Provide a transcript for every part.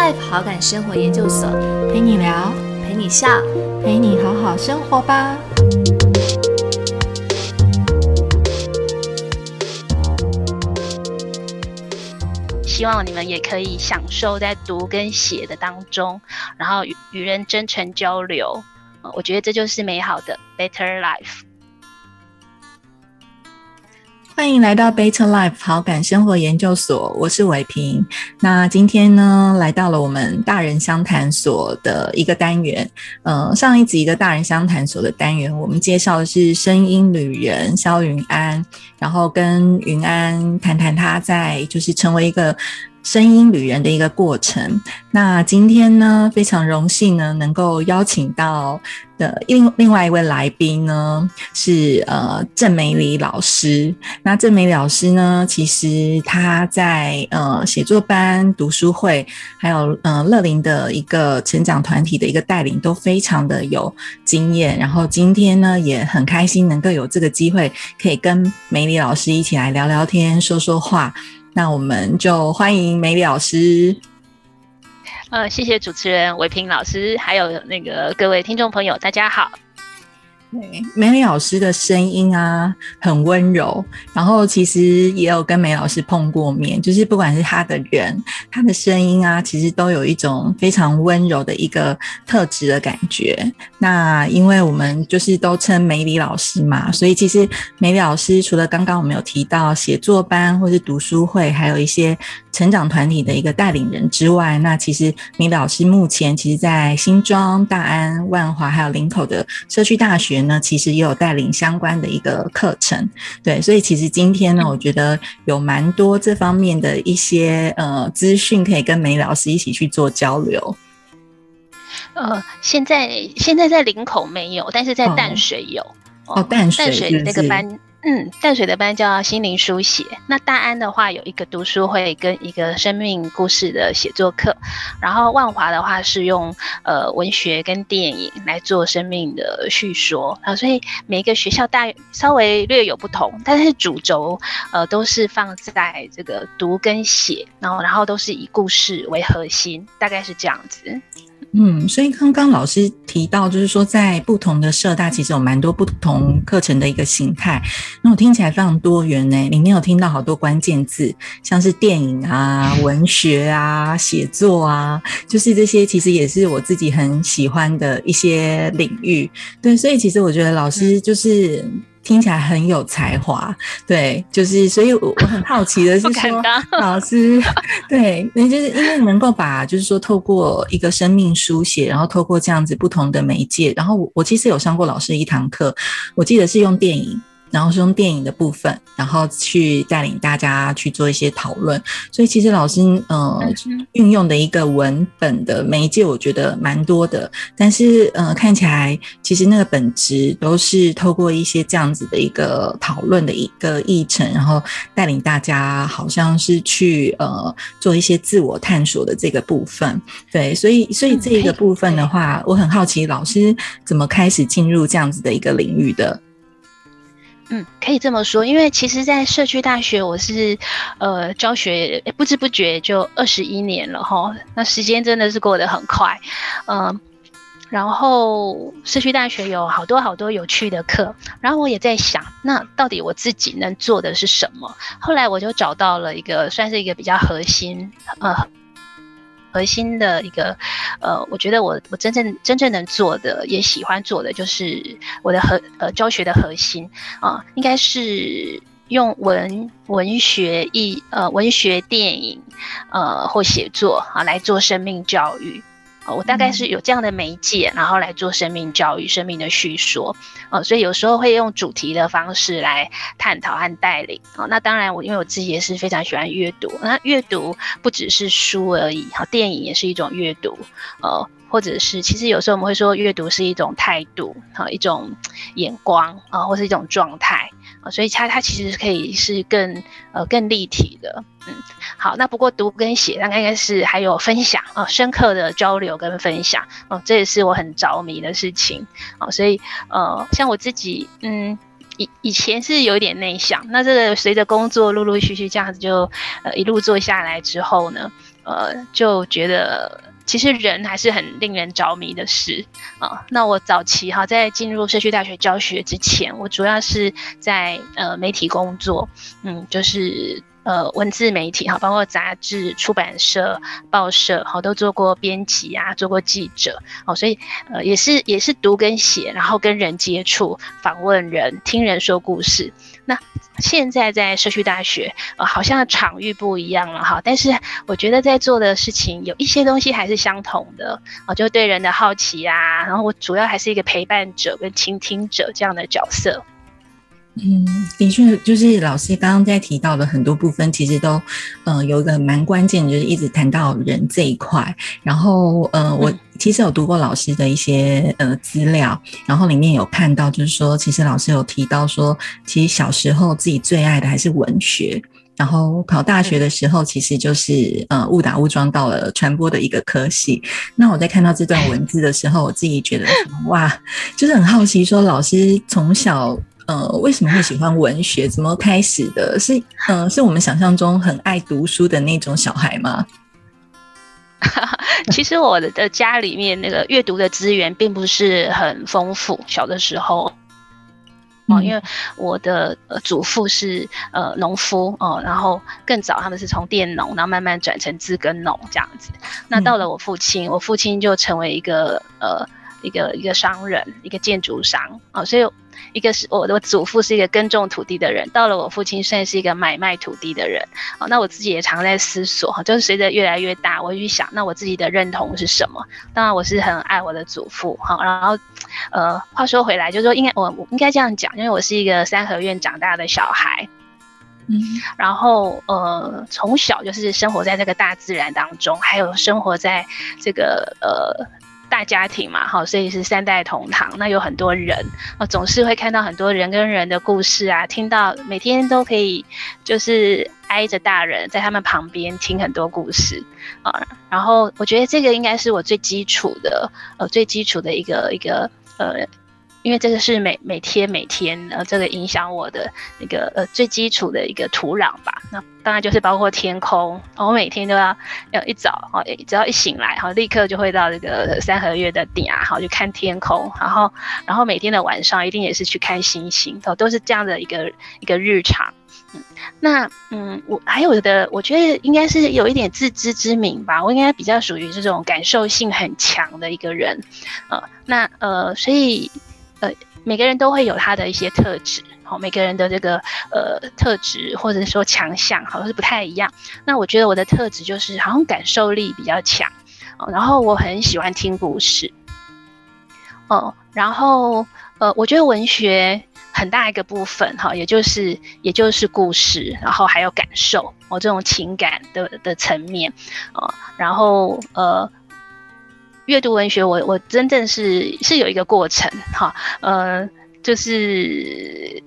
Life 好感生活研究所陪你聊，陪你笑，陪你好好生活吧。希望你们也可以享受在读跟写的当中，然后与与人真诚交流。我觉得这就是美好的 Better Life。欢迎来到 Better Life 好感生活研究所，我是伟平。那今天呢，来到了我们大人相谈所的一个单元。呃，上一集的大人相谈所的单元，我们介绍的是声音旅人肖云安，然后跟云安谈谈他在就是成为一个。声音旅人的一个过程。那今天呢，非常荣幸呢，能够邀请到的另另外一位来宾呢，是呃郑美里老师。那郑美老师呢，其实他在呃写作班、读书会，还有呃乐龄的一个成长团体的一个带领，都非常的有经验。然后今天呢，也很开心能够有这个机会，可以跟美里老师一起来聊聊天、说说话。那我们就欢迎梅里老师。呃，谢谢主持人韦平老师，还有那个各位听众朋友，大家好。梅丽老师的声音啊，很温柔。然后其实也有跟梅老师碰过面，就是不管是他的人，他的声音啊，其实都有一种非常温柔的一个特质的感觉。那因为我们就是都称梅里老师嘛，所以其实梅里老师除了刚刚我们有提到写作班或是读书会，还有一些成长团体的一个带领人之外，那其实梅老师目前其实在新庄、大安、万华还有林口的社区大学。呢，其实也有带领相关的一个课程，对，所以其实今天呢，我觉得有蛮多这方面的一些呃资讯可以跟梅老师一起去做交流。呃，现在现在在林口没有，但是在淡水有哦，淡水淡水那个班。嗯，淡水的班叫心灵书写。那大安的话有一个读书会跟一个生命故事的写作课，然后万华的话是用呃文学跟电影来做生命的叙说啊，所以每一个学校大稍微略有不同，但是主轴呃都是放在这个读跟写，然后然后都是以故事为核心，大概是这样子。嗯，所以刚刚老师提到，就是说在不同的社大，其实有蛮多不同课程的一个形态。那我听起来非常多元呢，里面有听到好多关键字，像是电影啊、文学啊、写作啊，就是这些其实也是我自己很喜欢的一些领域。对，所以其实我觉得老师就是。听起来很有才华，对，就是所以，我我很好奇的是 说，老师，对，那就是因为能够把，就是说，透过一个生命书写，然后透过这样子不同的媒介，然后我我其实有上过老师一堂课，我记得是用电影。然后是用电影的部分，然后去带领大家去做一些讨论。所以其实老师呃运用的一个文本的媒介，我觉得蛮多的。但是呃看起来其实那个本质都是透过一些这样子的一个讨论的一个议程，然后带领大家好像是去呃做一些自我探索的这个部分。对，所以所以这一个部分的话，我很好奇老师怎么开始进入这样子的一个领域的。嗯，可以这么说，因为其实，在社区大学，我是呃教学，不知不觉就二十一年了哈。那时间真的是过得很快，嗯。然后社区大学有好多好多有趣的课，然后我也在想，那到底我自己能做的是什么？后来我就找到了一个，算是一个比较核心，呃。核心的一个，呃，我觉得我我真正真正能做的，也喜欢做的，就是我的核呃教学的核心啊，应该是用文文学艺呃文学电影呃或写作啊来做生命教育。我大概是有这样的媒介，然后来做生命教育、生命的叙说，呃，所以有时候会用主题的方式来探讨和带领。哦，那当然，我因为我自己也是非常喜欢阅读，那阅读不只是书而已，好，电影也是一种阅读，呃，或者是其实有时候我们会说，阅读是一种态度，好，一种眼光啊，或是一种状态。啊，所以它它其实可以是更呃更立体的，嗯，好，那不过读跟写，那应该是还有分享啊，深刻的交流跟分享，哦，这也是我很着迷的事情，哦，所以呃，像我自己，嗯，以以前是有点内向，那这个随着工作陆陆续续这样子就呃一路做下来之后呢。呃就觉得。其实人还是很令人着迷的事啊。那我早期哈，在进入社区大学教学之前，我主要是在呃媒体工作，嗯，就是呃文字媒体哈，包括杂志、出版社、报社，好都做过编辑啊，做过记者，哦，所以呃也是也是读跟写，然后跟人接触，访问人，听人说故事。那现在在社区大学，呃，好像场域不一样了哈，但是我觉得在做的事情有一些东西还是相同的啊，就对人的好奇啊，然后我主要还是一个陪伴者跟倾听者这样的角色。嗯，的确，就是老师刚刚在提到的很多部分，其实都，呃，有一个蛮关键，就是一直谈到人这一块。然后，呃，我其实有读过老师的一些呃资料，然后里面有看到，就是说，其实老师有提到说，其实小时候自己最爱的还是文学，然后考大学的时候，其实就是呃误打误撞到了传播的一个科系。那我在看到这段文字的时候，我自己觉得哇，就是很好奇，说老师从小。呃，为什么会喜欢文学？怎么开始的？是，嗯，是我们想象中很爱读书的那种小孩吗？其实我的家里面那个阅读的资源并不是很丰富。小的时候，哦，因为我的祖父是呃农夫哦，然后更早他们是从佃农，然后慢慢转成自耕农这样子。那到了我父亲，我父亲就成为一个呃一个一个商人，一个建筑商啊，所以。一个是我的祖父是一个耕种土地的人，到了我父亲算是一个买卖土地的人。哦，那我自己也常在思索哈，就是随着越来越大，我会去想，那我自己的认同是什么？当然我是很爱我的祖父哈。然后，呃，话说回来，就是说应该我我应该这样讲，因为我是一个三合院长大的小孩，嗯，然后呃，从小就是生活在这个大自然当中，还有生活在这个呃。大家庭嘛，哈，所以是三代同堂，那有很多人啊，总是会看到很多人跟人的故事啊，听到每天都可以就是挨着大人在他们旁边听很多故事啊，然后我觉得这个应该是我最基础的，呃，最基础的一个一个呃。因为这个是每每天每天呃，这个影响我的那个呃最基础的一个土壤吧。那当然就是包括天空，我每天都要要一早哦，只要一醒来哈，立刻就会到这个三合月的顶啊，好去看天空。然后然后每天的晚上一定也是去看星星，都都是这样的一个一个日常。嗯，那嗯，我还有的，我觉得应该是有一点自知之明吧。我应该比较属于这种感受性很强的一个人，呃，那呃，所以。呃，每个人都会有他的一些特质，好，每个人的这个呃特质或者说强项，好像是不太一样。那我觉得我的特质就是好像感受力比较强，哦，然后我很喜欢听故事，哦，然后呃，我觉得文学很大一个部分哈，也就是也就是故事，然后还有感受，哦，这种情感的的层面，哦，然后呃。阅读文学，我我真正是是有一个过程哈，呃，就是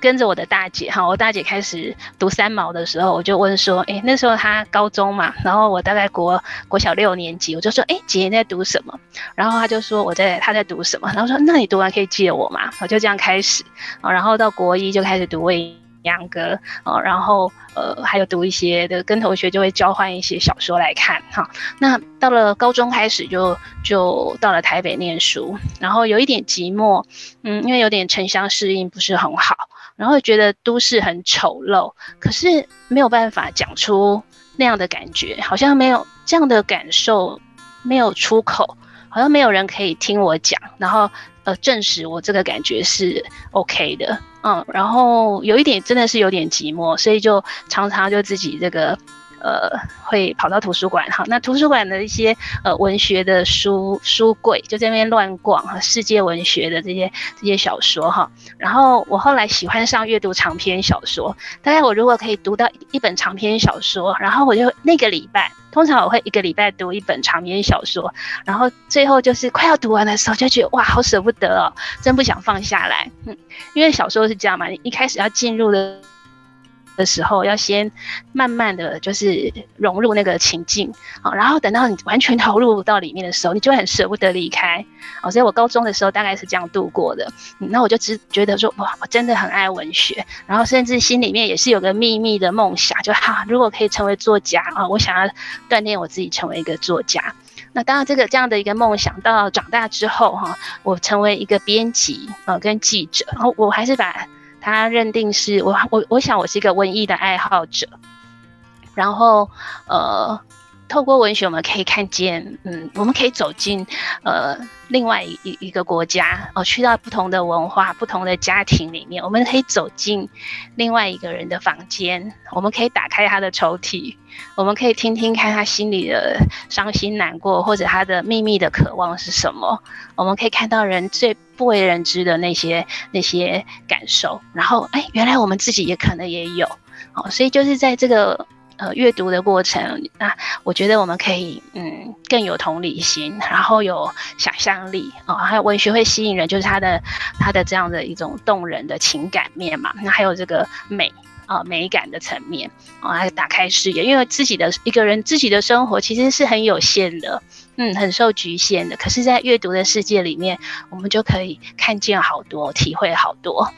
跟着我的大姐哈，我大姐开始读三毛的时候，我就问说，哎，那时候她高中嘛，然后我大概国国小六年级，我就说，哎，姐你在读什么？然后她就说我在她在读什么？然后说那你读完可以借我吗？我就这样开始，然后到国一就开始读魏。杨歌哦，然后呃，还有读一些的，跟同学就会交换一些小说来看哈。那到了高中开始就就到了台北念书，然后有一点寂寞，嗯，因为有点城乡适应不是很好，然后觉得都市很丑陋，可是没有办法讲出那样的感觉，好像没有这样的感受，没有出口，好像没有人可以听我讲，然后呃，证实我这个感觉是 OK 的。嗯，然后有一点真的是有点寂寞，所以就常常就自己这个，呃，会跑到图书馆哈。那图书馆的一些呃文学的书书柜，就在那边乱逛哈，世界文学的这些这些小说哈。然后我后来喜欢上阅读长篇小说，大概我如果可以读到一本长篇小说，然后我就那个礼拜。通常我会一个礼拜读一本长篇小说，然后最后就是快要读完的时候，就觉得哇，好舍不得哦，真不想放下来。嗯，因为小说是这样嘛，你一开始要进入的的时候，要先慢慢的就是融入那个情境啊，然后等到你完全投入到里面的时候，你就会很舍不得离开哦。所以我高中的时候大概是这样度过的。那我就只觉得说，哇，我真的很爱文学，然后甚至心里面也是有个秘密的梦想，就哈，如果可以成为作家啊，我想要锻炼我自己成为一个作家。那当然，这个这样的一个梦想，到长大之后哈，我成为一个编辑呃，跟记者，然后我还是把。他认定是我，我我想我是一个文艺的爱好者，然后呃，透过文学我们可以看见，嗯，我们可以走进呃另外一一个国家哦，去到不同的文化、不同的家庭里面，我们可以走进另外一个人的房间，我们可以打开他的抽屉，我们可以听听看他心里的伤心难过，或者他的秘密的渴望是什么，我们可以看到人最。不为人知的那些那些感受，然后哎，原来我们自己也可能也有，哦，所以就是在这个呃阅读的过程，那我觉得我们可以嗯更有同理心，然后有想象力哦，还有文学会吸引人，就是它的它的这样的一种动人的情感面嘛，那还有这个美啊美感的层面啊，来打开视野，因为自己的一个人自己的生活其实是很有限的。嗯，很受局限的。可是，在阅读的世界里面，我们就可以看见好多，体会好多。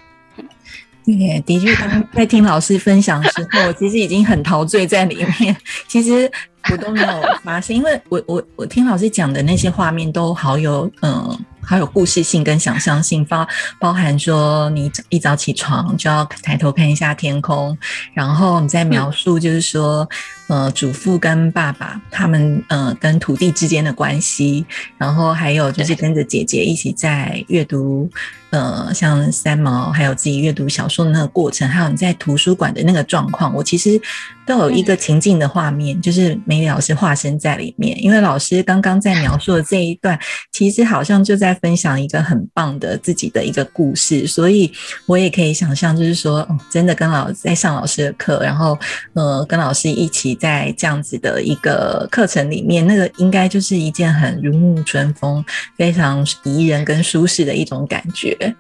对，的确，在听老师分享的时候，我 其实已经很陶醉在里面。其实我都没有发现，因为我我我听老师讲的那些画面都好有嗯。好有故事性跟想象性，包包含说你一早起床就要抬头看一下天空，然后你在描述就是说，呃，祖父跟爸爸他们呃跟土地之间的关系，然后还有就是跟着姐姐一起在阅读，呃，像三毛还有自己阅读小说的那个过程，还有你在图书馆的那个状况，我其实都有一个情境的画面，就是梅里老师化身在里面，因为老师刚刚在描述的这一段，其实好像就在。分享一个很棒的自己的一个故事，所以我也可以想象，就是说，真的跟老在上老师的课，然后呃，跟老师一起在这样子的一个课程里面，那个应该就是一件很如沐春风、非常宜人跟舒适的一种感觉。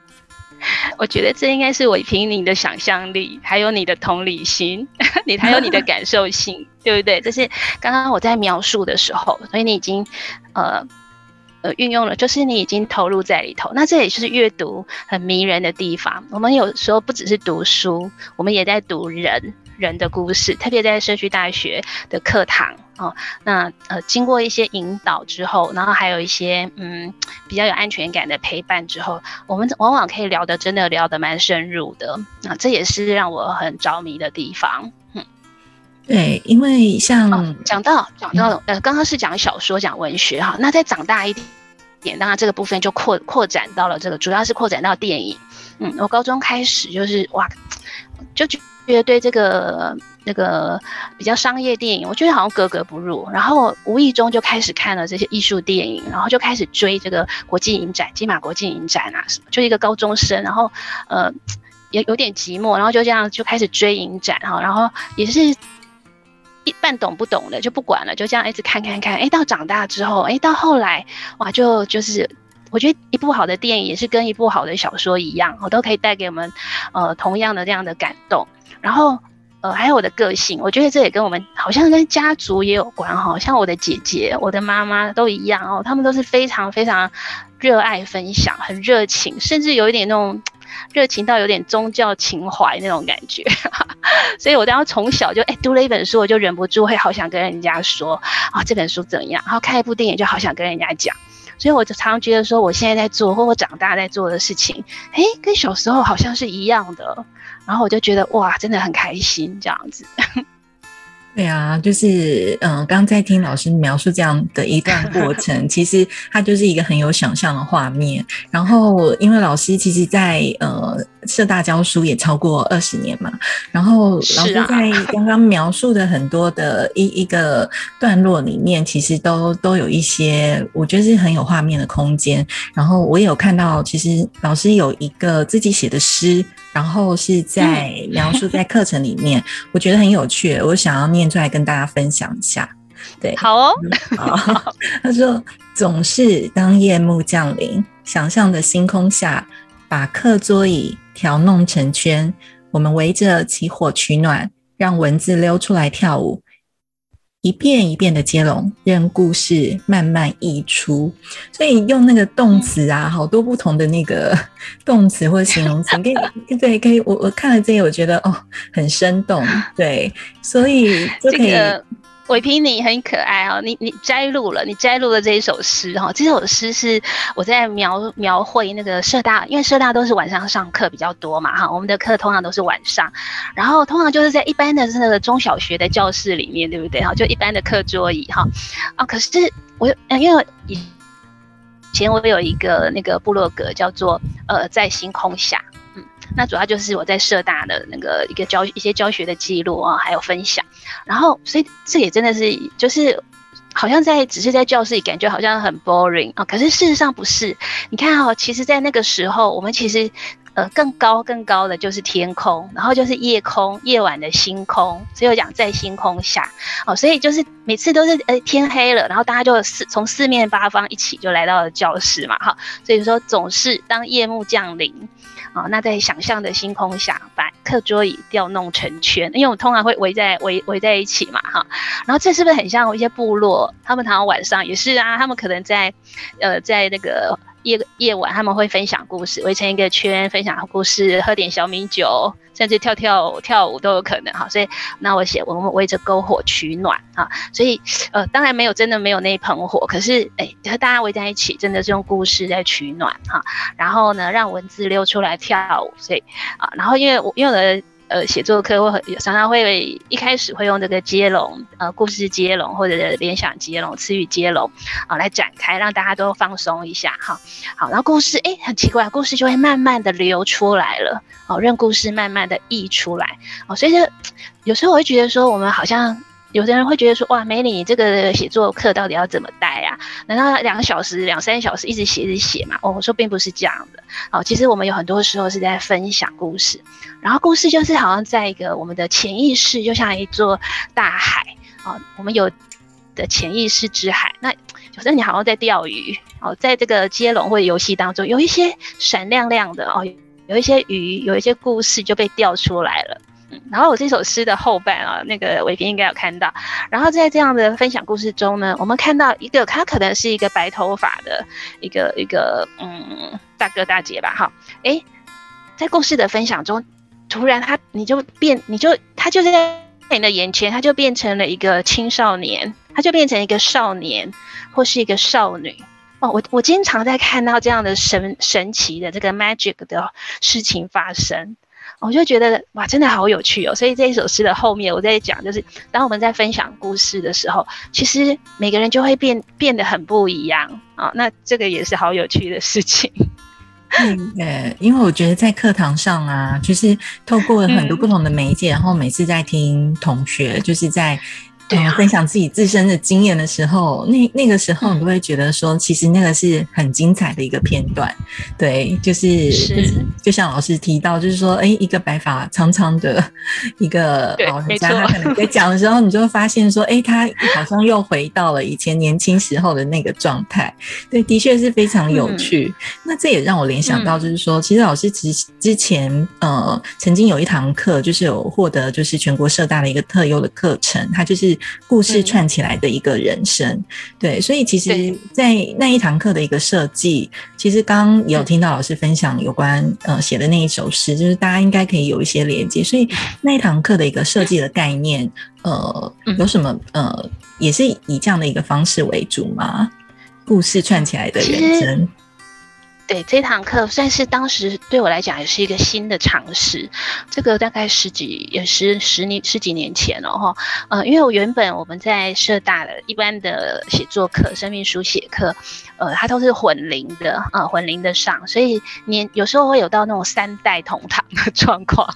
我觉得这应该是我凭你的想象力，还有你的同理心，你还有你的感受性，对不对？这是刚刚我在描述的时候，所以你已经呃。呃，运用了，就是你已经投入在里头，那这也是阅读很迷人的地方。我们有时候不只是读书，我们也在读人人的故事，特别在社区大学的课堂哦。那呃，经过一些引导之后，然后还有一些嗯比较有安全感的陪伴之后，我们往往可以聊得真的聊得蛮深入的。那这也是让我很着迷的地方。嗯，对，因为像讲到讲到呃，刚刚是讲小说讲文学哈，那再长大一点。点，当然这个部分就扩扩展到了这个，主要是扩展到电影。嗯，我高中开始就是哇，就觉觉得对这个那个比较商业电影，我觉得好像格格不入。然后无意中就开始看了这些艺术电影，然后就开始追这个国际影展、金马国际影展啊什么。就一个高中生，然后呃也有点寂寞，然后就这样就开始追影展哈，然后也是。一半懂不懂的就不管了，就这样一直看看看，哎，到长大之后，哎，到后来，哇，就就是，我觉得一部好的电影也是跟一部好的小说一样，我都可以带给我们，呃，同样的这样的感动。然后，呃，还有我的个性，我觉得这也跟我们好像跟家族也有关哈，像我的姐姐、我的妈妈都一样哦，他们都是非常非常热爱分享，很热情，甚至有一点那种。热情到有点宗教情怀那种感觉，所以我当时从小就哎读了一本书，我就忍不住会好想跟人家说啊这本书怎样，然后看一部电影就好想跟人家讲，所以我就常常觉得说我现在在做或我长大在做的事情，哎跟小时候好像是一样的，然后我就觉得哇真的很开心这样子。对啊，就是嗯，刚在听老师描述这样的一段过 程，其实它就是一个很有想象的画面。然后，因为老师其实，在呃社大教书也超过二十年嘛，然后老师在 刚刚描述的很多的一一个段落里面，其实都都有一些，我觉得是很有画面的空间。然后我也有看到，其实老师有一个自己写的诗。然后是在描述在课程里面，我觉得很有趣，我想要念出来跟大家分享一下。对，好哦。他说：“总是当夜幕降临，想象的星空下，把课桌椅调弄成圈，我们围着起火取暖，让蚊子溜出来跳舞。一遍一遍的接龙，任故事慢慢溢出。所以用那个动词啊，好多不同的那个动词或者形容词，可以 对，可以。我我看了这些，我觉得哦，很生动。对，所以就可以。伟平，你很可爱哦！你你摘录了，你摘录了这一首诗哈。这首诗是我在描描绘那个社大，因为社大都是晚上上课比较多嘛哈。我们的课通常都是晚上，然后通常就是在一般的那个中小学的教室里面，对不对哈？就一般的课桌椅哈。啊，可是我因为以前我有一个那个部落格叫做呃在星空下。那主要就是我在社大的那个一个教一些教学的记录啊，还有分享，然后所以这也真的是就是好像在只是在教室里感觉好像很 boring 啊，可是事实上不是。你看哦，其实，在那个时候，我们其实呃更高更高的就是天空，然后就是夜空夜晚的星空，所以我讲在星空下哦，所以就是每次都是呃天黑了，然后大家就四从四面八方一起就来到了教室嘛哈，所以说总是当夜幕降临。啊，那在想象的星空下，把课桌椅调弄成圈，因为我通常会围在围围在一起嘛，哈。然后这是不是很像一些部落？他们常常晚上也是啊，他们可能在，呃，在那个。夜夜晚他们会分享故事，围成一个圈分享故事，喝点小米酒，甚至跳跳跳舞都有可能哈。所以那我写我们围着篝火取暖哈，所以呃当然没有真的没有那一盆火，可是哎和大家围在一起，真的是用故事在取暖哈。然后呢让文字溜出来跳舞，所以啊然后因为我因为我的。呃，写作课会常常会一开始会用这个接龙，呃，故事接龙或者联想接龙、词语接龙啊来展开，让大家都放松一下哈。好，然后故事哎很奇怪，故事就会慢慢的流出来了哦，让故事慢慢的溢出来哦。所以就有时候我会觉得说，我们好像。有的人会觉得说，哇，美女，这个写作课到底要怎么带啊？难道两个小时、两三小时一直写、一直写吗？哦，我说并不是这样的。哦，其实我们有很多时候是在分享故事，然后故事就是好像在一个我们的潜意识，就像一座大海啊，我们有的潜意识之海。那有时候你好像在钓鱼哦，在这个接龙或游戏当中，有一些闪亮亮的哦，有一些鱼，有一些故事就被钓出来了。然后我这首诗的后半啊，那个伟平应该有看到。然后在这样的分享故事中呢，我们看到一个，他可能是一个白头发的一个一个嗯大哥大姐吧，哈，哎，在故事的分享中，突然他你就变，你就他就在你的眼前，他就变成了一个青少年，他就变成一个少年或是一个少女哦。我我经常在看到这样的神神奇的这个 magic 的事情发生。我就觉得哇，真的好有趣哦！所以这一首诗的后面，我在讲，就是当我们在分享故事的时候，其实每个人就会变变得很不一样啊。那这个也是好有趣的事情。嗯，呃，因为我觉得在课堂上啊，就是透过很多不同的媒介，然后每次在听同学，就是在。对，分享自己自身的经验的时候，那那个时候你都会觉得说，其实那个是很精彩的一个片段。对，就是就像老师提到，就是说，哎，一个白发苍苍的一个老人家，他可能在讲的时候，你就会发现说，哎，他好像又回到了以前年轻时候的那个状态。对，的确是非常有趣。那这也让我联想到，就是说，其实老师之之前呃曾经有一堂课，就是有获得就是全国社大的一个特优的课程，他就是。故事串起来的一个人生，对，所以其实，在那一堂课的一个设计，其实刚刚有听到老师分享有关呃写的那一首诗，就是大家应该可以有一些连接，所以那一堂课的一个设计的概念，呃，有什么呃，也是以这样的一个方式为主吗？故事串起来的人生。对这堂课算是当时对我来讲也是一个新的尝试，这个大概十几也是十年十几年前了哈，呃，因为我原本我们在社大的一般的写作课、生命书写课，呃，它都是混龄的啊，混龄的上，所以年有时候会有到那种三代同堂的 状况，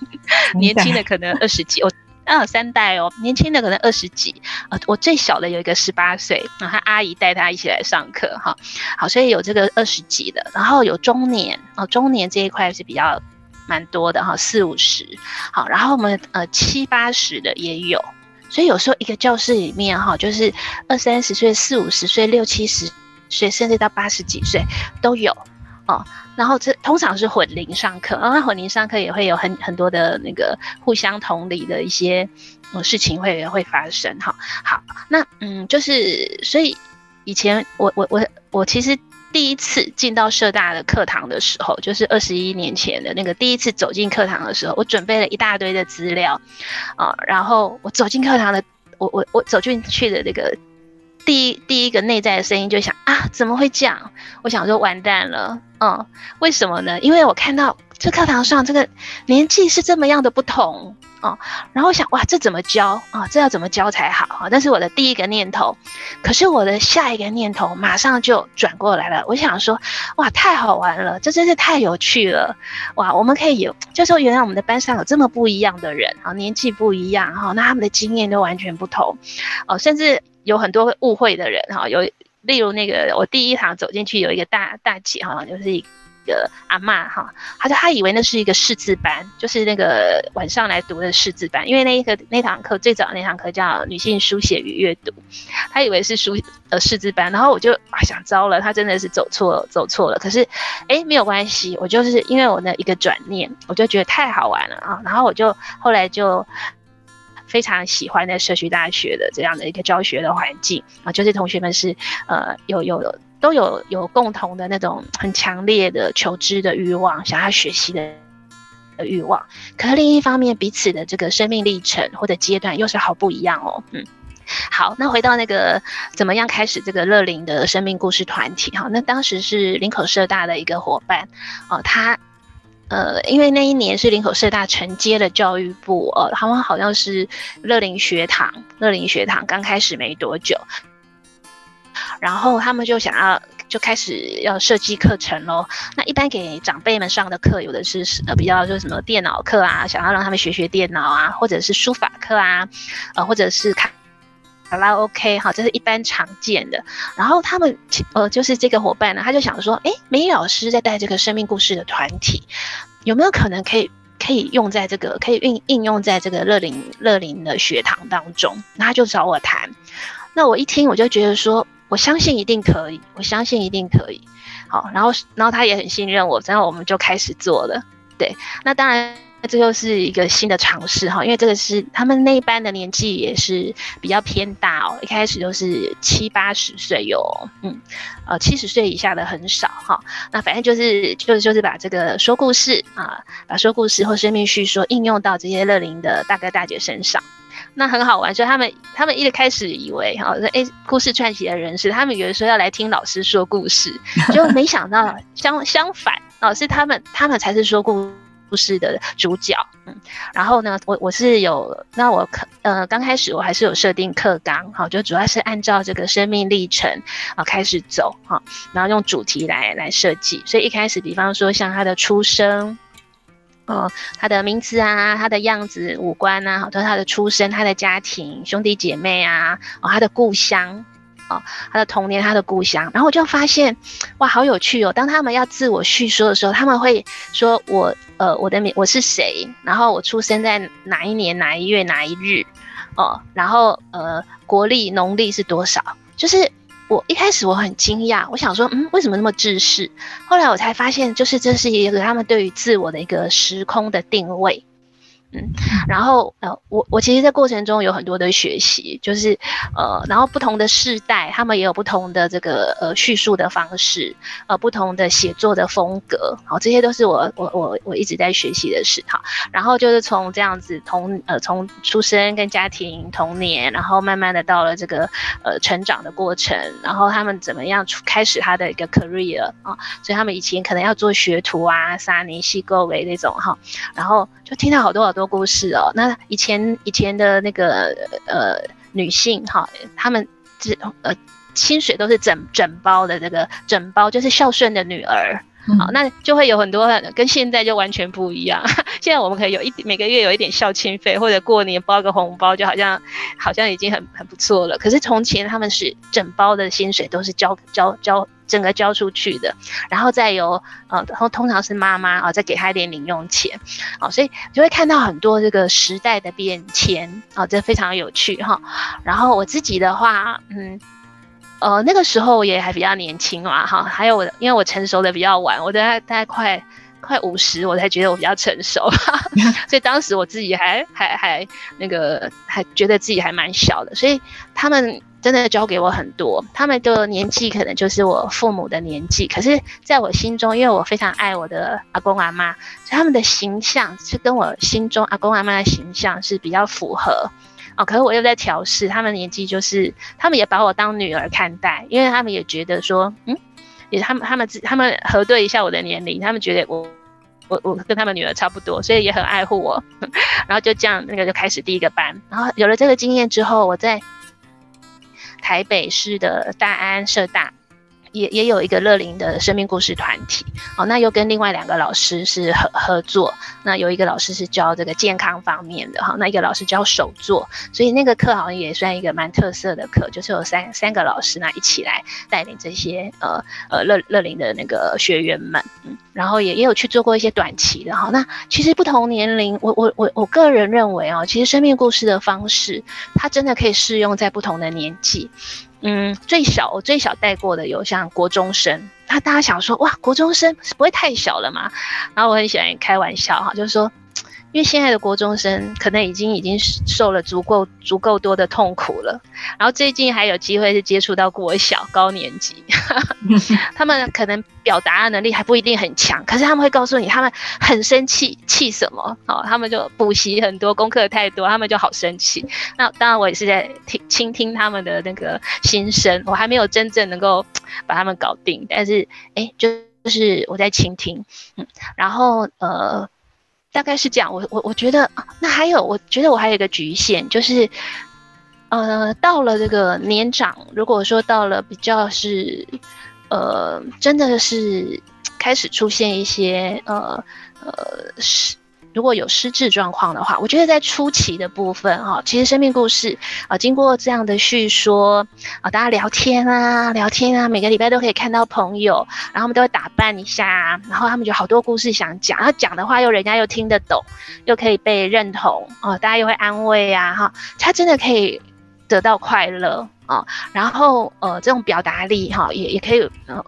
年轻的可能二十几我。啊，三代哦，年轻的可能二十几，呃，我最小的有一个十八岁，然后阿姨带他一起来上课，哈，好，所以有这个二十几的，然后有中年，哦，中年这一块是比较蛮多的哈，四五十，好，然后我们呃七八十的也有，所以有时候一个教室里面哈，就是二三十岁、四五十岁、六七十岁，甚至到八十几岁都有。哦，然后这通常是混龄上课，然后混龄上课也会有很很多的那个互相同理的一些呃事情会会发生哈。好，那嗯，就是所以以前我我我我其实第一次进到社大的课堂的时候，就是二十一年前的那个第一次走进课堂的时候，我准备了一大堆的资料啊，然后我走进课堂的，我我我走进去的那个。第一第一个内在的声音就想啊，怎么会这样？我想说完蛋了，嗯，为什么呢？因为我看到这课堂上这个年纪是这么样的不同哦，然后想哇，这怎么教啊？这要怎么教才好啊？但是我的第一个念头，可是我的下一个念头马上就转过来了。我想说哇，太好玩了，这真是太有趣了哇！我们可以有，就说原来我们的班上有这么不一样的人啊，年纪不一样哈，那他们的经验都完全不同哦，甚至。有很多误会的人哈，有例如那个我第一堂走进去有一个大大姐哈，就是一个阿妈哈，她就她以为那是一个识字班，就是那个晚上来读的识字班，因为那一个那堂课最早那堂课叫女性书写与阅读，她以为是书呃识字班，然后我就啊想糟了，她真的是走错走错了，可是哎没有关系，我就是因为我的一个转念，我就觉得太好玩了啊，然后我就后来就。非常喜欢在社区大学的这样的一个教学的环境啊，就是同学们是呃有有都有有共同的那种很强烈的求知的欲望，想要学习的欲望。可是另一方面，彼此的这个生命历程或者阶段又是好不一样哦。嗯，好，那回到那个怎么样开始这个乐龄的生命故事团体哈？那当时是林口社大的一个伙伴哦，他。呃，因为那一年是林口社大承接了教育部，呃，他们好像是乐龄学堂，乐龄学堂刚开始没多久，然后他们就想要就开始要设计课程喽。那一般给长辈们上的课，有的是呃比较就是什么电脑课啊，想要让他们学学电脑啊，或者是书法课啊，呃，或者是看。好啦，OK，好，这是一般常见的。然后他们，呃，就是这个伙伴呢，他就想说，哎，美老师在带这个生命故事的团体，有没有可能可以可以用在这个可以应应用在这个乐龄乐龄的学堂当中？那他就找我谈。那我一听，我就觉得说，我相信一定可以，我相信一定可以。好，然后然后他也很信任我，然后我们就开始做了。对，那当然。那这又是一个新的尝试哈，因为这个是他们那一班的年纪也是比较偏大哦，一开始都是七八十岁哟，嗯，呃七十岁以下的很少哈。那反正就是就是就是把这个说故事啊，把说故事或生命叙说应用到这些乐龄的大哥大姐身上，那很好玩。所以他们他们一开始以为哈，说哎故事串起的人是他们以为说要来听老师说故事，就没想到相相反，老师他们他们才是说故。故事的主角，嗯，然后呢，我我是有，那我课，呃，刚开始我还是有设定课纲，好，就主要是按照这个生命历程啊开始走，哈，然后用主题来来设计，所以一开始，比方说像他的出生，哦，他的名字啊，他的样子、五官啊，好，他的出生、他的家庭、兄弟姐妹啊，哦，他的故乡。哦，他的童年，他的故乡，然后我就发现，哇，好有趣哦！当他们要自我叙说的时候，他们会说：“我，呃，我的名，我是谁？然后我出生在哪一年哪一月哪一日？哦，然后呃，国历农历是多少？”就是我一开始我很惊讶，我想说，嗯，为什么那么自式？后来我才发现，就是这是一个他们对于自我的一个时空的定位。嗯，然后呃，我我其实，在过程中有很多的学习，就是呃，然后不同的世代，他们也有不同的这个呃叙述的方式，呃，不同的写作的风格，好，这些都是我我我我一直在学习的事哈。然后就是从这样子，从呃从出生跟家庭童年，然后慢慢的到了这个呃成长的过程，然后他们怎么样出开始他的一个 career 啊，所以他们以前可能要做学徒啊，沙尼西构为那种哈，然后就听到好多好多。多故事哦，那以前以前的那个呃女性哈，她们这呃薪水都是整整包的，这个整包就是孝顺的女儿，好，那就会有很多跟现在就完全不一样。现在我们可以有一每个月有一点孝亲费，或者过年包个红包，就好像好像已经很很不错了。可是从前他们是整包的薪水都是交交交。整个交出去的，然后再由呃，然后通常是妈妈啊，再给他一点零用钱，啊，所以就会看到很多这个时代的变迁啊，这非常有趣哈。然后我自己的话，嗯，呃，那个时候也还比较年轻嘛，哈，还有我，因为我成熟的比较晚，我大概大概快快五十，我才觉得我比较成熟，所以当时我自己还还还那个还觉得自己还蛮小的，所以他们真的教给我很多。他们的年纪可能就是我父母的年纪，可是在我心中，因为我非常爱我的阿公阿妈，所以他们的形象是跟我心中阿公阿妈的形象是比较符合。哦，可是我又在调试，他们年纪就是，他们也把我当女儿看待，因为他们也觉得说，嗯，也他们他们自他们核对一下我的年龄，他们觉得我我我跟他们女儿差不多，所以也很爱护我，然后就这样那个就开始第一个班，然后有了这个经验之后，我在台北市的大安社大。也也有一个乐龄的生命故事团体，哦，那又跟另外两个老师是合合作，那有一个老师是教这个健康方面的哈，那一个老师教手作，所以那个课好像也算一个蛮特色的课，就是有三三个老师呢一起来带领这些呃呃乐乐龄的那个学员们，嗯，然后也也有去做过一些短期的哈，那其实不同年龄，我我我我个人认为啊，其实生命故事的方式，它真的可以适用在不同的年纪。嗯，最小我最小带过的有像国中生，那大家想说哇，国中生不会太小了嘛？然后我很喜欢开玩笑哈，就是说。因为现在的国中生可能已经已经受了足够足够多的痛苦了，然后最近还有机会是接触到国小高年级，他们可能表达的能力还不一定很强，可是他们会告诉你他们很生气，气什么？哦，他们就补习很多，功课太多，他们就好生气。那当然我也是在听倾听他们的那个心声，我还没有真正能够 把他们搞定，但是哎，就就是我在倾听，嗯，然后呃。大概是这样，我我我觉得，那还有，我觉得我还有一个局限，就是，呃，到了这个年长，如果说到了比较是，呃，真的是开始出现一些，呃呃是。如果有失智状况的话，我觉得在初期的部分哈，其实生命故事啊，经过这样的叙说啊，大家聊天啊，聊天啊，每个礼拜都可以看到朋友，然后他们都会打扮一下，然后他们就好多故事想讲，然后讲的话又人家又听得懂，又可以被认同哦，大家又会安慰啊哈，他真的可以得到快乐。啊，然后呃，这种表达力哈，也也可以呃，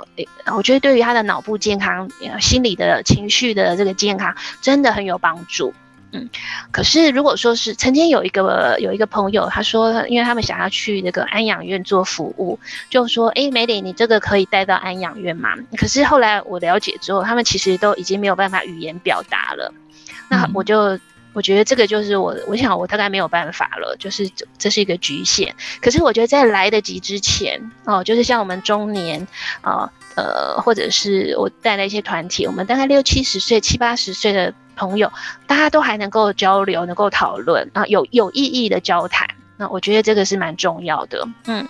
我觉得对于他的脑部健康、心理的情绪的这个健康，真的很有帮助。嗯，可是如果说是曾经有一个有一个朋友，他说，因为他们想要去那个安养院做服务，就说，哎，美玲，你这个可以带到安养院吗？可是后来我了解之后，他们其实都已经没有办法语言表达了，那我就。我觉得这个就是我，我想我大概没有办法了，就是这这是一个局限。可是我觉得在来得及之前哦，就是像我们中年啊，呃，或者是我带了一些团体，我们大概六七十岁、七八十岁的朋友，大家都还能够交流、能够讨论啊，有有意义的交谈。那我觉得这个是蛮重要的。嗯，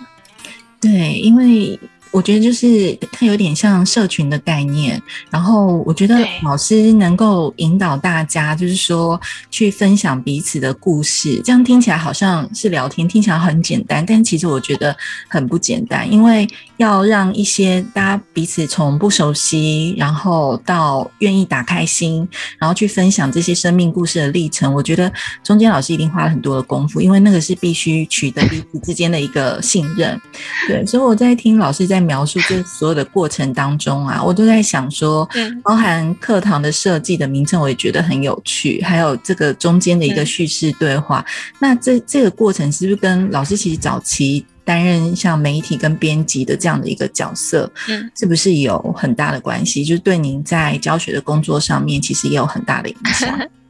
对，因为。我觉得就是它有点像社群的概念，然后我觉得老师能够引导大家，就是说去分享彼此的故事，这样听起来好像是聊天，听起来很简单，但其实我觉得很不简单，因为要让一些大家彼此从不熟悉，然后到愿意打开心，然后去分享这些生命故事的历程，我觉得中间老师一定花了很多的功夫，因为那个是必须取得彼此之间的一个信任。对，所以我在听老师在。描述这所有的过程当中啊，我都在想说，包含课堂的设计的名称，我也觉得很有趣。还有这个中间的一个叙事对话，那这这个过程是不是跟老师其实早期担任像媒体跟编辑的这样的一个角色，嗯，是不是有很大的关系？就是对您在教学的工作上面，其实也有很大的影响。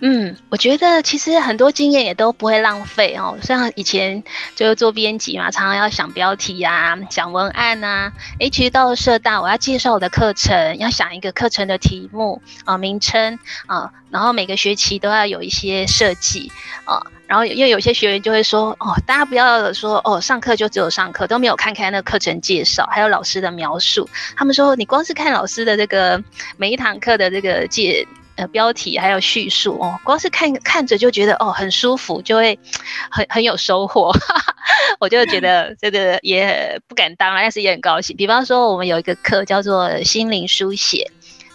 嗯，我觉得其实很多经验也都不会浪费哦。像以前就是做编辑嘛，常常要想标题呀、想文案呐。诶，其实到了社大，我要介绍我的课程，要想一个课程的题目啊、名称啊，然后每个学期都要有一些设计啊。然后因为有些学员就会说，哦，大家不要说哦，上课就只有上课，都没有看开那课程介绍，还有老师的描述。他们说，你光是看老师的这个每一堂课的这个介。呃，标题还有叙述哦，光是看看着就觉得哦很舒服，就会很很有收获。我就觉得 这个也不敢当，但是也很高兴。比方说，我们有一个课叫做心灵书写，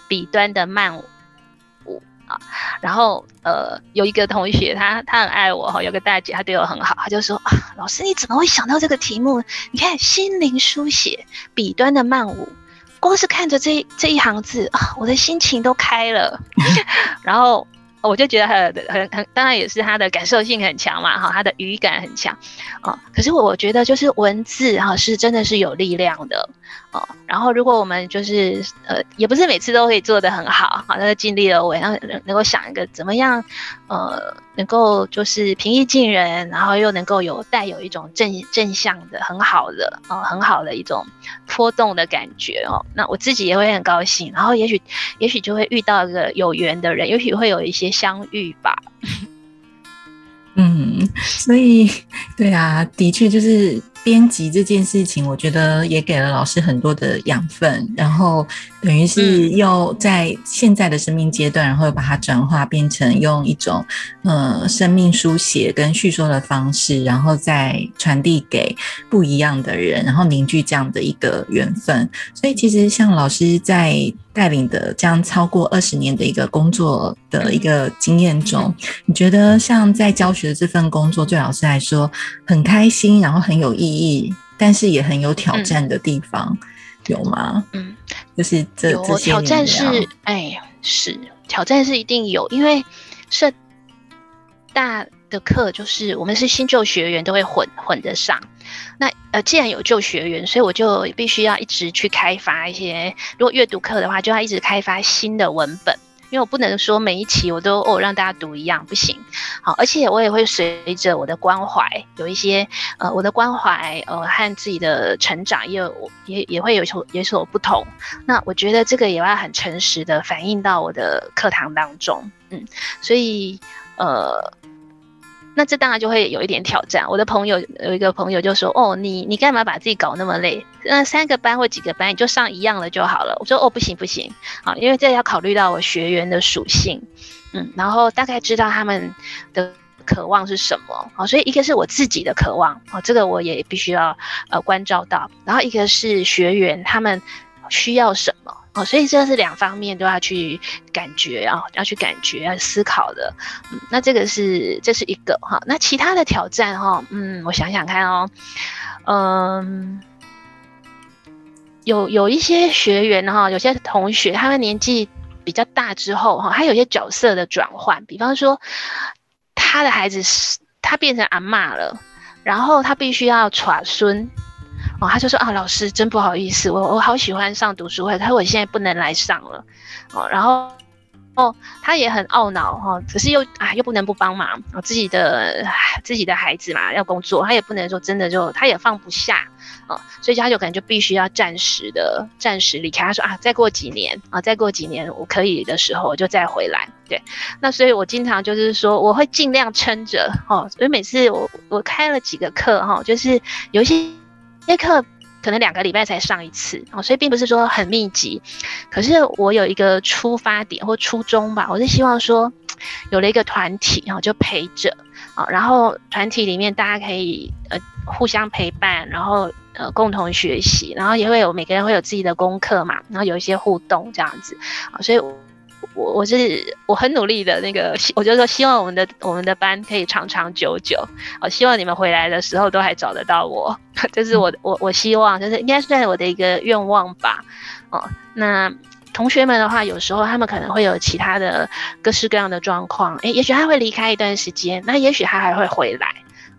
笔端的慢舞啊。然后呃，有一个同学，他他很爱我哈，有个大姐，她对我很好，她就说啊，老师你怎么会想到这个题目？你看心灵书写，笔端的曼舞，光是看着这这一行字啊，我的心情都开了。然后。我就觉得很很很，当然也是他的感受性很强嘛，哈，他的语感很强，啊，可是我觉得就是文字哈是真的是有力量的，哦，然后如果我们就是呃，也不是每次都可以做得很好，好，那就尽力了。我，然后能够想一个怎么样，呃。能够就是平易近人，然后又能够有带有一种正正向的很好的哦，很好的一种波动的感觉哦。那我自己也会很高兴，然后也许也许就会遇到一个有缘的人，也许会有一些相遇吧。嗯，所以对啊，的确就是。编辑这件事情，我觉得也给了老师很多的养分，然后等于是又在现在的生命阶段，然后又把它转化变成用一种呃生命书写跟叙说的方式，然后再传递给不一样的人，然后凝聚这样的一个缘分。所以其实像老师在带领的这样超过二十年的一个工作的一个经验中，你觉得像在教学的这份工作，对老师来说很开心，然后很有意义。但是也很有挑战的地方，有吗？嗯，就是这这些挑战是，哎，是挑战是一定有，因为社大的课就是我们是新旧学员都会混混着上。那呃，既然有旧学员，所以我就必须要一直去开发一些。如果阅读课的话，就要一直开发新的文本。因为我不能说每一期我都哦让大家读一样不行，好，而且我也会随着我的关怀有一些呃我的关怀呃和自己的成长也有也也会有所有所不同。那我觉得这个也要很诚实的反映到我的课堂当中，嗯，所以呃。那这当然就会有一点挑战。我的朋友有一个朋友就说：“哦，你你干嘛把自己搞那么累？那三个班或几个班，你就上一样的就好了。”我说：“哦，不行不行，啊，因为这要考虑到我学员的属性，嗯，然后大概知道他们的渴望是什么，啊，所以一个是我自己的渴望，啊，这个我也必须要呃关照到，然后一个是学员他们需要什么。”哦，所以这是两方面都要去感觉啊，要去感觉、要思考的。嗯，那这个是这是一个哈，那其他的挑战哈，嗯，我想想看哦，嗯，有有一些学员哈，有些同学他们年纪比较大之后哈，他有些角色的转换，比方说他的孩子是他变成阿妈了，然后他必须要传孙。哦，他就说啊，老师真不好意思，我我好喜欢上读书会，他说我现在不能来上了，哦，然后哦，他也很懊恼哈，可是又啊又不能不帮忙，哦，自己的自己的孩子嘛要工作，他也不能说真的就他也放不下，哦，所以他就可能就必须要暂时的暂时离开。他说啊，再过几年啊，再过几年我可以的时候我就再回来。对，那所以我经常就是说我会尽量撑着，哦，所以每次我我开了几个课哈，就是有一些。那课可能两个礼拜才上一次哦，所以并不是说很密集。可是我有一个出发点或初衷吧，我是希望说有了一个团体然哦，就陪着啊，然后团体里面大家可以呃互相陪伴，然后呃共同学习，然后也会有每个人会有自己的功课嘛，然后有一些互动这样子啊，所以。我我是我很努力的那个，我就说希望我们的我们的班可以长长久久，我希望你们回来的时候都还找得到我，这是我我我希望，就是应该算我的一个愿望吧。哦，那同学们的话，有时候他们可能会有其他的各式各样的状况，诶，也许他会离开一段时间，那也许他还会回来。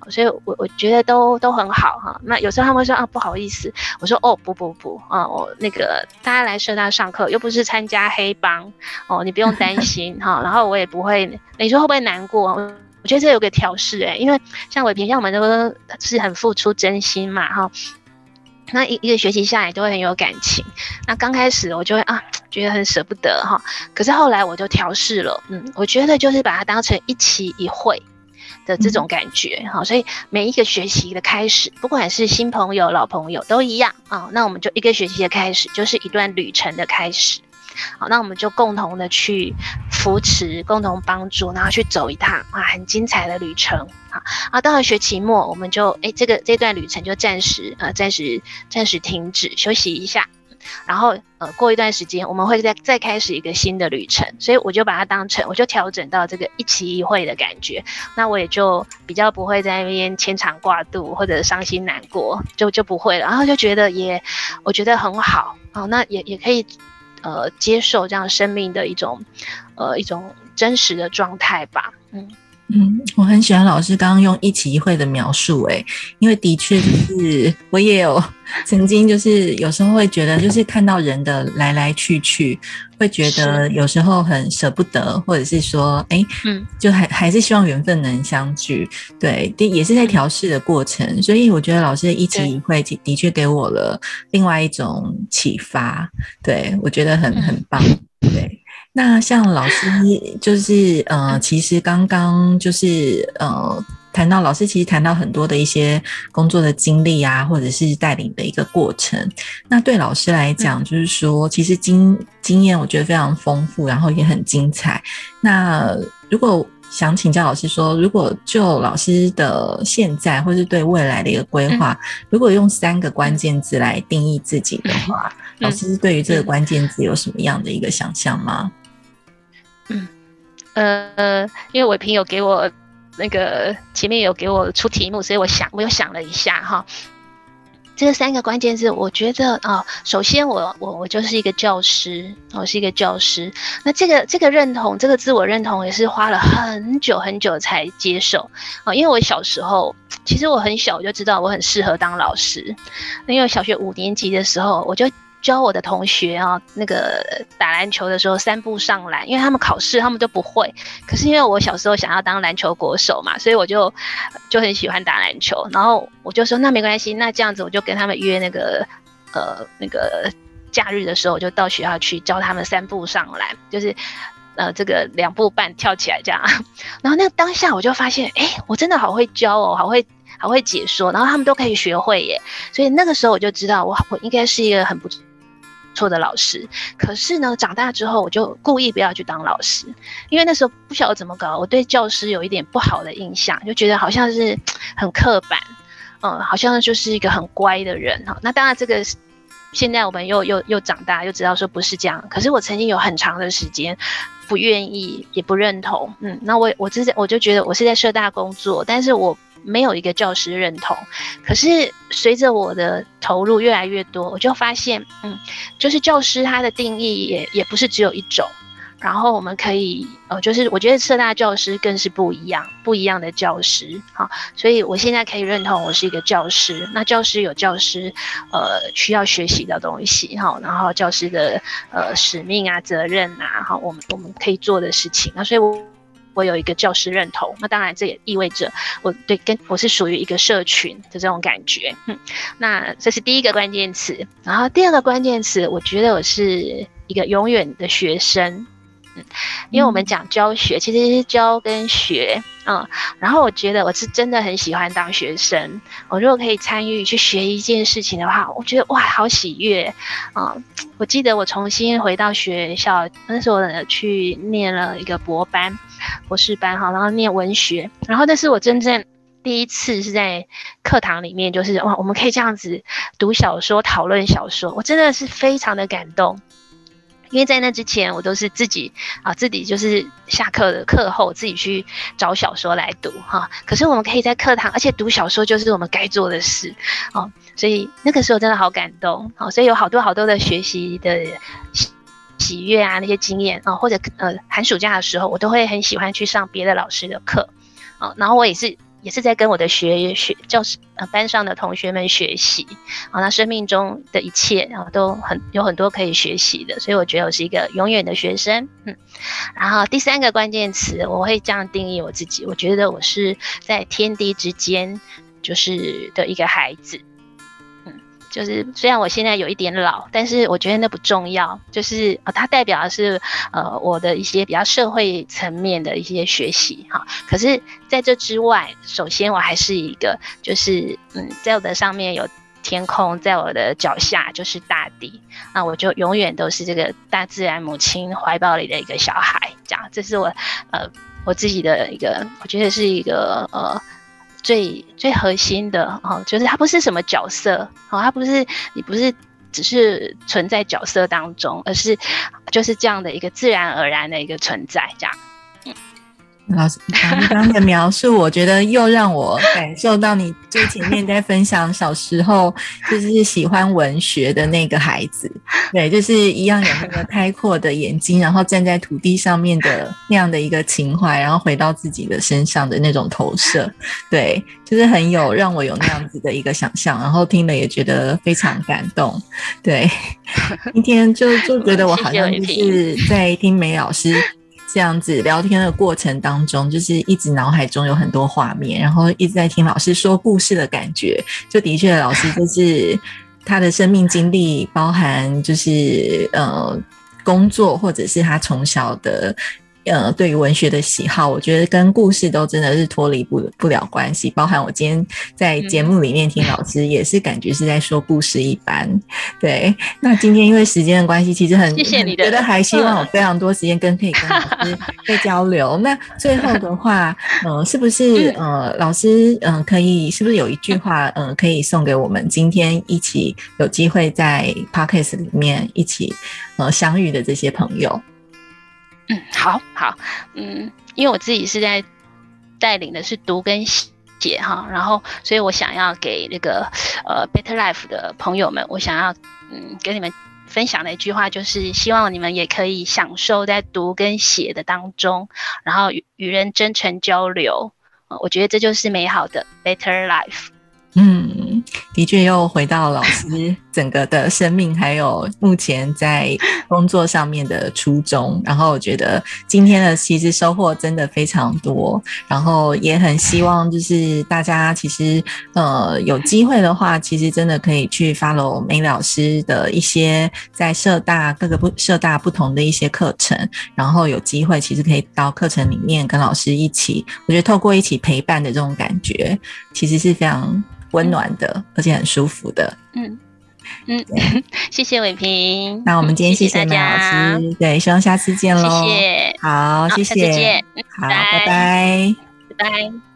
所以，我我觉得都都很好哈。那有时候他们会说啊，不好意思。我说哦，不不不啊，我那个大家来社大上课，又不是参加黑帮哦，你不用担心哈。然后我也不会，你说会不会难过？我觉得这有个调试哎，因为像伟平，像我们都是很付出真心嘛哈。那一一个学期下来都会很有感情。那刚开始我就会啊，觉得很舍不得哈。可是后来我就调试了，嗯，我觉得就是把它当成一期一会。的这种感觉，好，所以每一个学习的开始，不管是新朋友、老朋友都一样啊。那我们就一个学期的开始，就是一段旅程的开始。好，那我们就共同的去扶持，共同帮助，然后去走一趟啊，很精彩的旅程。好，啊，到了学期末，我们就哎，这个这段旅程就暂时呃，暂时暂时停止休息一下。然后呃过一段时间我们会再再开始一个新的旅程，所以我就把它当成我就调整到这个一期一会的感觉，那我也就比较不会在那边牵肠挂肚或者伤心难过，就就不会了，然后就觉得也我觉得很好。哦，那也也可以呃接受这样生命的一种呃一种真实的状态吧，嗯。嗯，我很喜欢老师刚刚用一起一会的描述，哎，因为的确就是我也有 曾经就是有时候会觉得，就是看到人的来来去去，会觉得有时候很舍不得，或者是说，哎，嗯，就还还是希望缘分能相聚，对，的也是在调试的过程，所以我觉得老师的一起一会的确给我了另外一种启发，对我觉得很很棒，对。那像老师就是呃，其实刚刚就是呃，谈到老师其实谈到很多的一些工作的经历啊，或者是带领的一个过程。那对老师来讲，就是说其实经经验我觉得非常丰富，然后也很精彩。那如果想请教老师说，如果就老师的现在或是对未来的一个规划，如果用三个关键字来定义自己的话，老师对于这个关键字有什么样的一个想象吗？嗯，呃，因为伟平有给我那个前面有给我出题目，所以我想我又想了一下哈，这三个关键字，我觉得啊，首先我我我就是一个教师，我是一个教师，那这个这个认同，这个自我认同也是花了很久很久才接受。啊，因为我小时候其实我很小我就知道我很适合当老师，因为小学五年级的时候我就。教我的同学啊，那个打篮球的时候三步上篮，因为他们考试他们都不会。可是因为我小时候想要当篮球国手嘛，所以我就就很喜欢打篮球。然后我就说那没关系，那这样子我就跟他们约那个呃那个假日的时候，我就到学校去教他们三步上篮，就是呃这个两步半跳起来这样。然后那当下我就发现，哎，我真的好会教哦，好会好会解说，然后他们都可以学会耶。所以那个时候我就知道，我我应该是一个很不。错的老师，可是呢，长大之后我就故意不要去当老师，因为那时候不晓得怎么搞，我对教师有一点不好的印象，就觉得好像是 很刻板，嗯，好像就是一个很乖的人哈。那当然，这个现在我们又又又长大，又知道说不是这样。可是我曾经有很长的时间不愿意，也不认同，嗯，那我我之前我就觉得我是在社大工作，但是我。没有一个教师认同，可是随着我的投入越来越多，我就发现，嗯，就是教师他的定义也也不是只有一种，然后我们可以，呃，就是我觉得社大教师更是不一样，不一样的教师，好，所以我现在可以认同我是一个教师，那教师有教师，呃，需要学习的东西，哈，然后教师的呃使命啊、责任啊，哈，我们我们可以做的事情，那所以我。我有一个教师认同，那当然这也意味着我对跟我是属于一个社群的这种感觉。嗯，那这是第一个关键词，然后第二个关键词，我觉得我是一个永远的学生。嗯，因为我们讲教学，其实是教跟学。嗯，然后我觉得我是真的很喜欢当学生。我如果可以参与去学一件事情的话，我觉得哇，好喜悦啊！我记得我重新回到学校，那时候去念了一个博班、博士班哈，然后念文学。然后那是我真正第一次是在课堂里面，就是哇，我们可以这样子读小说、讨论小说，我真的是非常的感动。因为在那之前，我都是自己啊，自己就是下课的课后自己去找小说来读哈。可是我们可以在课堂，而且读小说就是我们该做的事哦。所以那个时候真的好感动哦。所以有好多好多的学习的喜悦啊，那些经验啊，或者呃寒暑假的时候，我都会很喜欢去上别的老师的课啊。然后我也是。也是在跟我的学学教师呃班上的同学们学习，啊，那生命中的一切啊都很有很多可以学习的，所以我觉得我是一个永远的学生，嗯，然后第三个关键词我会这样定义我自己，我觉得我是在天地之间就是的一个孩子。就是虽然我现在有一点老，但是我觉得那不重要。就是呃，它代表的是呃我的一些比较社会层面的一些学习哈。可是在这之外，首先我还是一个，就是嗯，在我的上面有天空，在我的脚下就是大地，那我就永远都是这个大自然母亲怀抱里的一个小孩。这样，这是我呃我自己的一个，我觉得是一个呃。最最核心的哦，就是它不是什么角色哦，它不是你不是只是存在角色当中，而是就是这样的一个自然而然的一个存在，这样。老师刚刚的描述，我觉得又让我感受到你最前面在分享小时候就是喜欢文学的那个孩子，对，就是一样有那个开阔的眼睛，然后站在土地上面的那样的一个情怀，然后回到自己的身上的那种投射，对，就是很有让我有那样子的一个想象，然后听了也觉得非常感动，对，今天就就觉得我好像就是在听梅老师。这样子聊天的过程当中，就是一直脑海中有很多画面，然后一直在听老师说故事的感觉。就的确，老师就 是他的生命经历，包含就是呃工作，或者是他从小的。呃，对于文学的喜好，我觉得跟故事都真的是脱离不不了关系。包含我今天在节目里面听老师，也是感觉是在说故事一般。对，那今天因为时间的关系，其实很谢谢你的，觉得还希望有非常多时间跟可以跟老师 再交流。那最后的话，呃，是不是呃，老师嗯，可以是不是有一句话嗯，可以送给我们今天一起有机会在 podcast 里面一起呃相遇的这些朋友？嗯，好好，嗯，因为我自己是在带领的是读跟写哈，然后，所以我想要给那个呃 Better Life 的朋友们，我想要嗯跟你们分享的一句话，就是希望你们也可以享受在读跟写的当中，然后与与人真诚交流，我觉得这就是美好的 Better Life。嗯，的确又回到老师整个的生命，还有目前在工作上面的初衷。然后我觉得今天的其实收获真的非常多，然后也很希望就是大家其实呃有机会的话，其实真的可以去 follow 梅老师的一些在社大各个不社大不同的一些课程，然后有机会其实可以到课程里面跟老师一起，我觉得透过一起陪伴的这种感觉，其实是非常。温暖的，而且很舒服的。嗯嗯，谢谢伟平。那我们今天谢谢梅老师，对，希望下次见喽。谢谢，好，谢谢。好，拜拜，拜拜。